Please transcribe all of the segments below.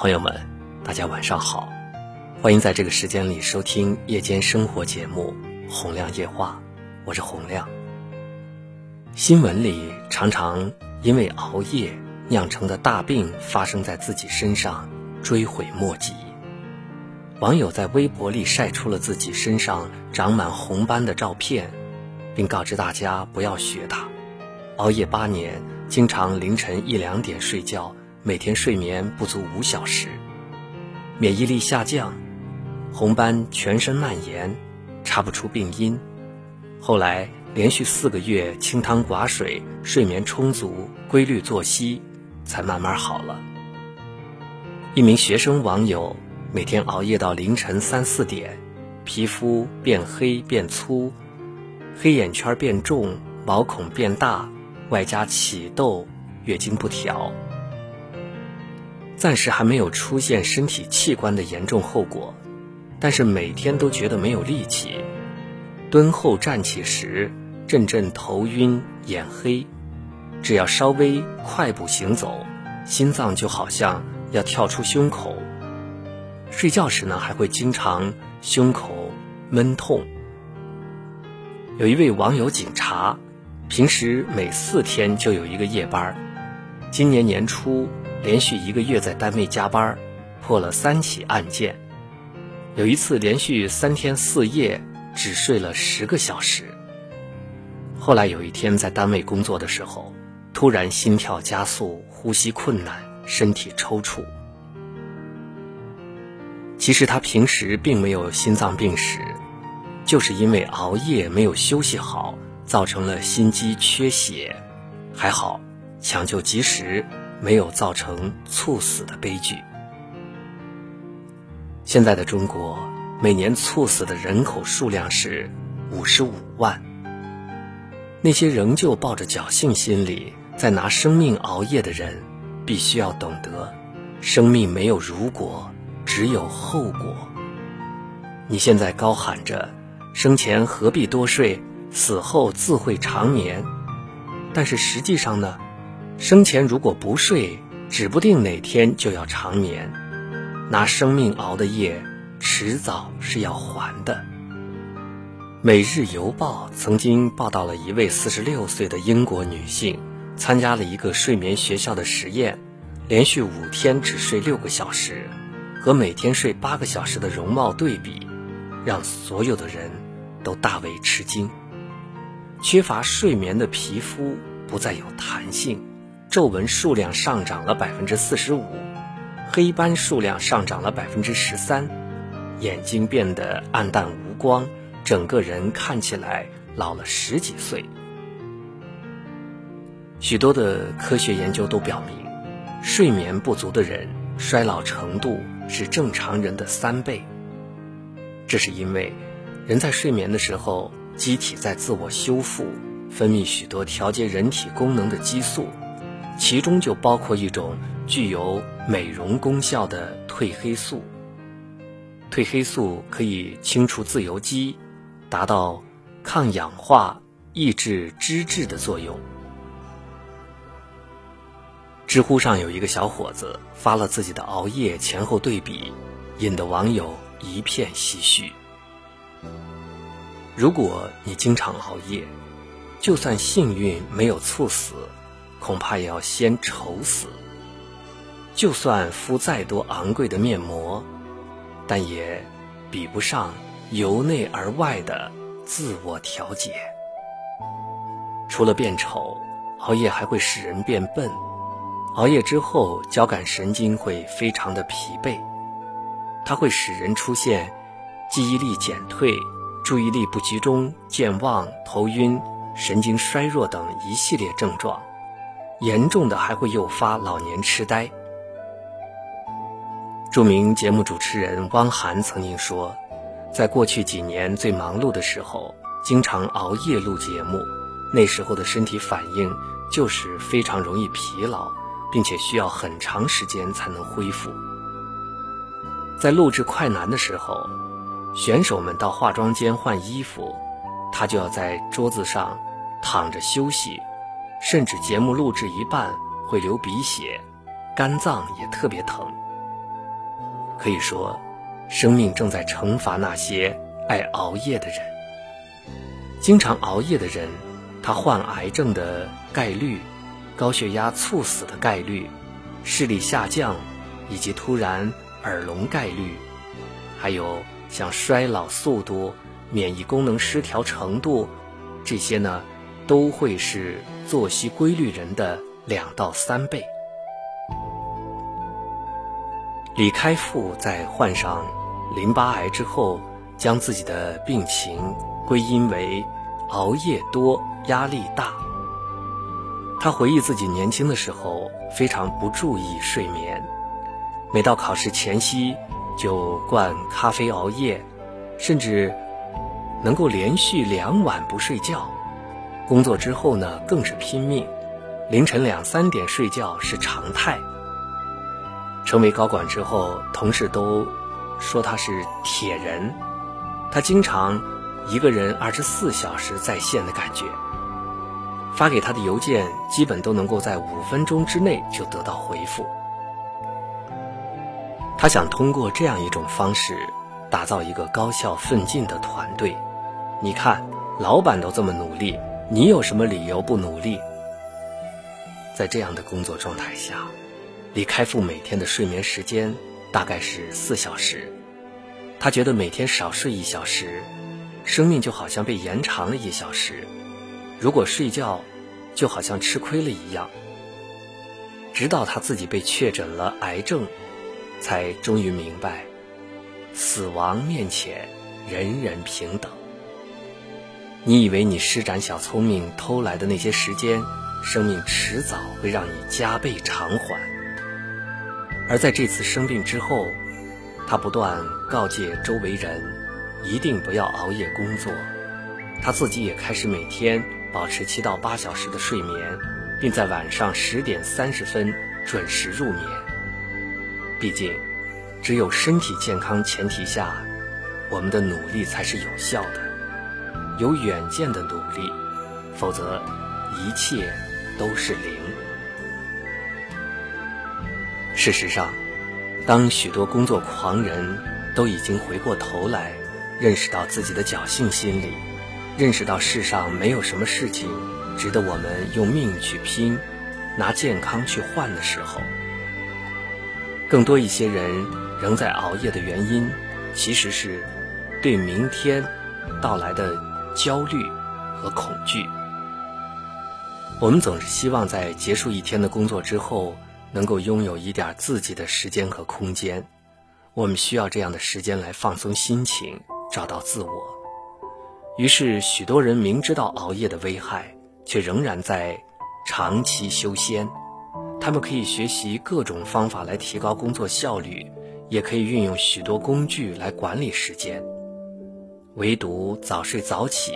朋友们，大家晚上好，欢迎在这个时间里收听夜间生活节目《洪亮夜话》，我是洪亮。新闻里常常因为熬夜酿成的大病发生在自己身上，追悔莫及。网友在微博里晒出了自己身上长满红斑的照片，并告知大家不要学他。熬夜八年，经常凌晨一两点睡觉，每天睡眠不足五小时，免疫力下降，红斑全身蔓延，查不出病因。后来连续四个月清汤寡水，睡眠充足，规律作息，才慢慢好了。一名学生网友每天熬夜到凌晨三四点，皮肤变黑变粗，黑眼圈变重，毛孔变大。外加起痘、月经不调，暂时还没有出现身体器官的严重后果，但是每天都觉得没有力气，蹲后站起时阵阵头晕眼黑，只要稍微快步行走，心脏就好像要跳出胸口。睡觉时呢，还会经常胸口闷痛。有一位网友警察。平时每四天就有一个夜班今年年初连续一个月在单位加班破了三起案件。有一次连续三天四夜只睡了十个小时。后来有一天在单位工作的时候，突然心跳加速、呼吸困难、身体抽搐。其实他平时并没有心脏病史，就是因为熬夜没有休息好。造成了心肌缺血，还好抢救及时，没有造成猝死的悲剧。现在的中国每年猝死的人口数量是五十五万。那些仍旧抱着侥幸心理在拿生命熬夜的人，必须要懂得，生命没有如果，只有后果。你现在高喊着，生前何必多睡？死后自会长眠，但是实际上呢，生前如果不睡，指不定哪天就要长眠。拿生命熬的夜，迟早是要还的。《每日邮报》曾经报道了一位四十六岁的英国女性，参加了一个睡眠学校的实验，连续五天只睡六个小时，和每天睡八个小时的容貌对比，让所有的人都大为吃惊。缺乏睡眠的皮肤不再有弹性，皱纹数量上涨了百分之四十五，黑斑数量上涨了百分之十三，眼睛变得暗淡无光，整个人看起来老了十几岁。许多的科学研究都表明，睡眠不足的人衰老程度是正常人的三倍。这是因为人在睡眠的时候。机体在自我修复，分泌许多调节人体功能的激素，其中就包括一种具有美容功效的褪黑素。褪黑素可以清除自由基，达到抗氧化、抑制脂质的作用。知乎上有一个小伙子发了自己的熬夜前后对比，引得网友一片唏嘘。如果你经常熬夜，就算幸运没有猝死，恐怕也要先愁死。就算敷再多昂贵的面膜，但也比不上由内而外的自我调节。除了变丑，熬夜还会使人变笨。熬夜之后，交感神经会非常的疲惫，它会使人出现记忆力减退。注意力不集中、健忘、头晕、神经衰弱等一系列症状，严重的还会诱发老年痴呆。著名节目主持人汪涵曾经说，在过去几年最忙碌的时候，经常熬夜录节目，那时候的身体反应就是非常容易疲劳，并且需要很长时间才能恢复。在录制快男的时候。选手们到化妆间换衣服，他就要在桌子上躺着休息，甚至节目录制一半会流鼻血，肝脏也特别疼。可以说，生命正在惩罚那些爱熬夜的人。经常熬夜的人，他患癌症的概率、高血压猝死的概率、视力下降以及突然耳聋概率，还有像衰老速度、免疫功能失调程度，这些呢，都会是作息规律人的两到三倍。李开复在患上淋巴癌之后，将自己的病情归因为熬夜多、压力大。他回忆自己年轻的时候非常不注意睡眠，每到考试前夕就灌咖啡熬夜，甚至能够连续两晚不睡觉。工作之后呢，更是拼命，凌晨两三点睡觉是常态。成为高管之后，同事都说他是铁人。他经常一个人二十四小时在线的感觉。发给他的邮件基本都能够在五分钟之内就得到回复。他想通过这样一种方式，打造一个高效奋进的团队。你看，老板都这么努力，你有什么理由不努力？在这样的工作状态下。李开复每天的睡眠时间大概是四小时，他觉得每天少睡一小时，生命就好像被延长了一小时。如果睡觉，就好像吃亏了一样。直到他自己被确诊了癌症，才终于明白，死亡面前人人平等。你以为你施展小聪明偷来的那些时间，生命迟早会让你加倍偿还。而在这次生病之后，他不断告诫周围人，一定不要熬夜工作。他自己也开始每天保持七到八小时的睡眠，并在晚上十点三十分准时入眠。毕竟，只有身体健康前提下，我们的努力才是有效的，有远见的努力，否则一切都是零。事实上，当许多工作狂人都已经回过头来，认识到自己的侥幸心理，认识到世上没有什么事情值得我们用命去拼，拿健康去换的时候，更多一些人仍在熬夜的原因，其实是对明天到来的焦虑和恐惧。我们总是希望在结束一天的工作之后。能够拥有一点自己的时间和空间，我们需要这样的时间来放松心情，找到自我。于是，许多人明知道熬夜的危害，却仍然在长期修仙。他们可以学习各种方法来提高工作效率，也可以运用许多工具来管理时间。唯独早睡早起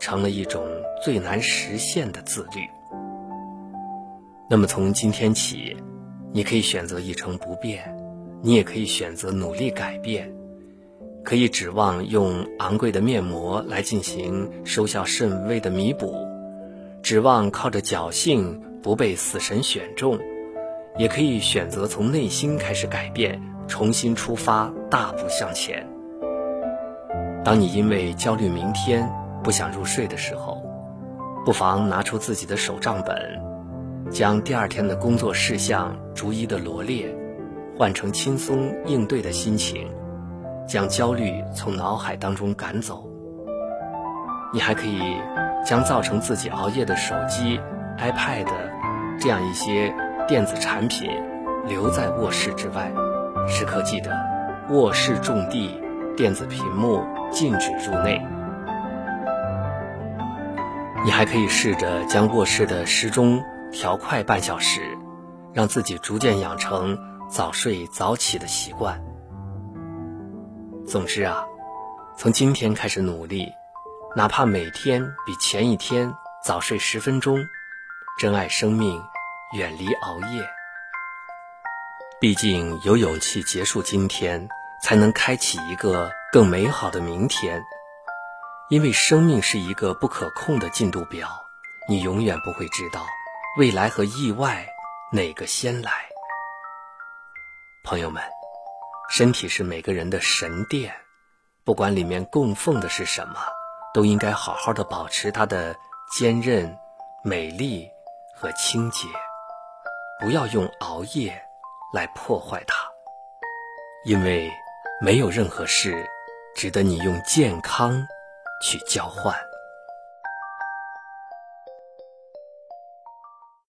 成了一种最难实现的自律。那么，从今天起。你可以选择一成不变，你也可以选择努力改变，可以指望用昂贵的面膜来进行收效甚微的弥补，指望靠着侥幸不被死神选中，也可以选择从内心开始改变，重新出发，大步向前。当你因为焦虑明天不想入睡的时候，不妨拿出自己的手账本。将第二天的工作事项逐一的罗列，换成轻松应对的心情，将焦虑从脑海当中赶走。你还可以将造成自己熬夜的手机、iPad 这样一些电子产品留在卧室之外，时刻记得卧室种地，电子屏幕禁止入内。你还可以试着将卧室的时钟。调快半小时，让自己逐渐养成早睡早起的习惯。总之啊，从今天开始努力，哪怕每天比前一天早睡十分钟，珍爱生命，远离熬夜。毕竟有勇气结束今天，才能开启一个更美好的明天。因为生命是一个不可控的进度表，你永远不会知道。未来和意外，哪个先来？朋友们，身体是每个人的神殿，不管里面供奉的是什么，都应该好好的保持它的坚韧、美丽和清洁，不要用熬夜来破坏它，因为没有任何事值得你用健康去交换。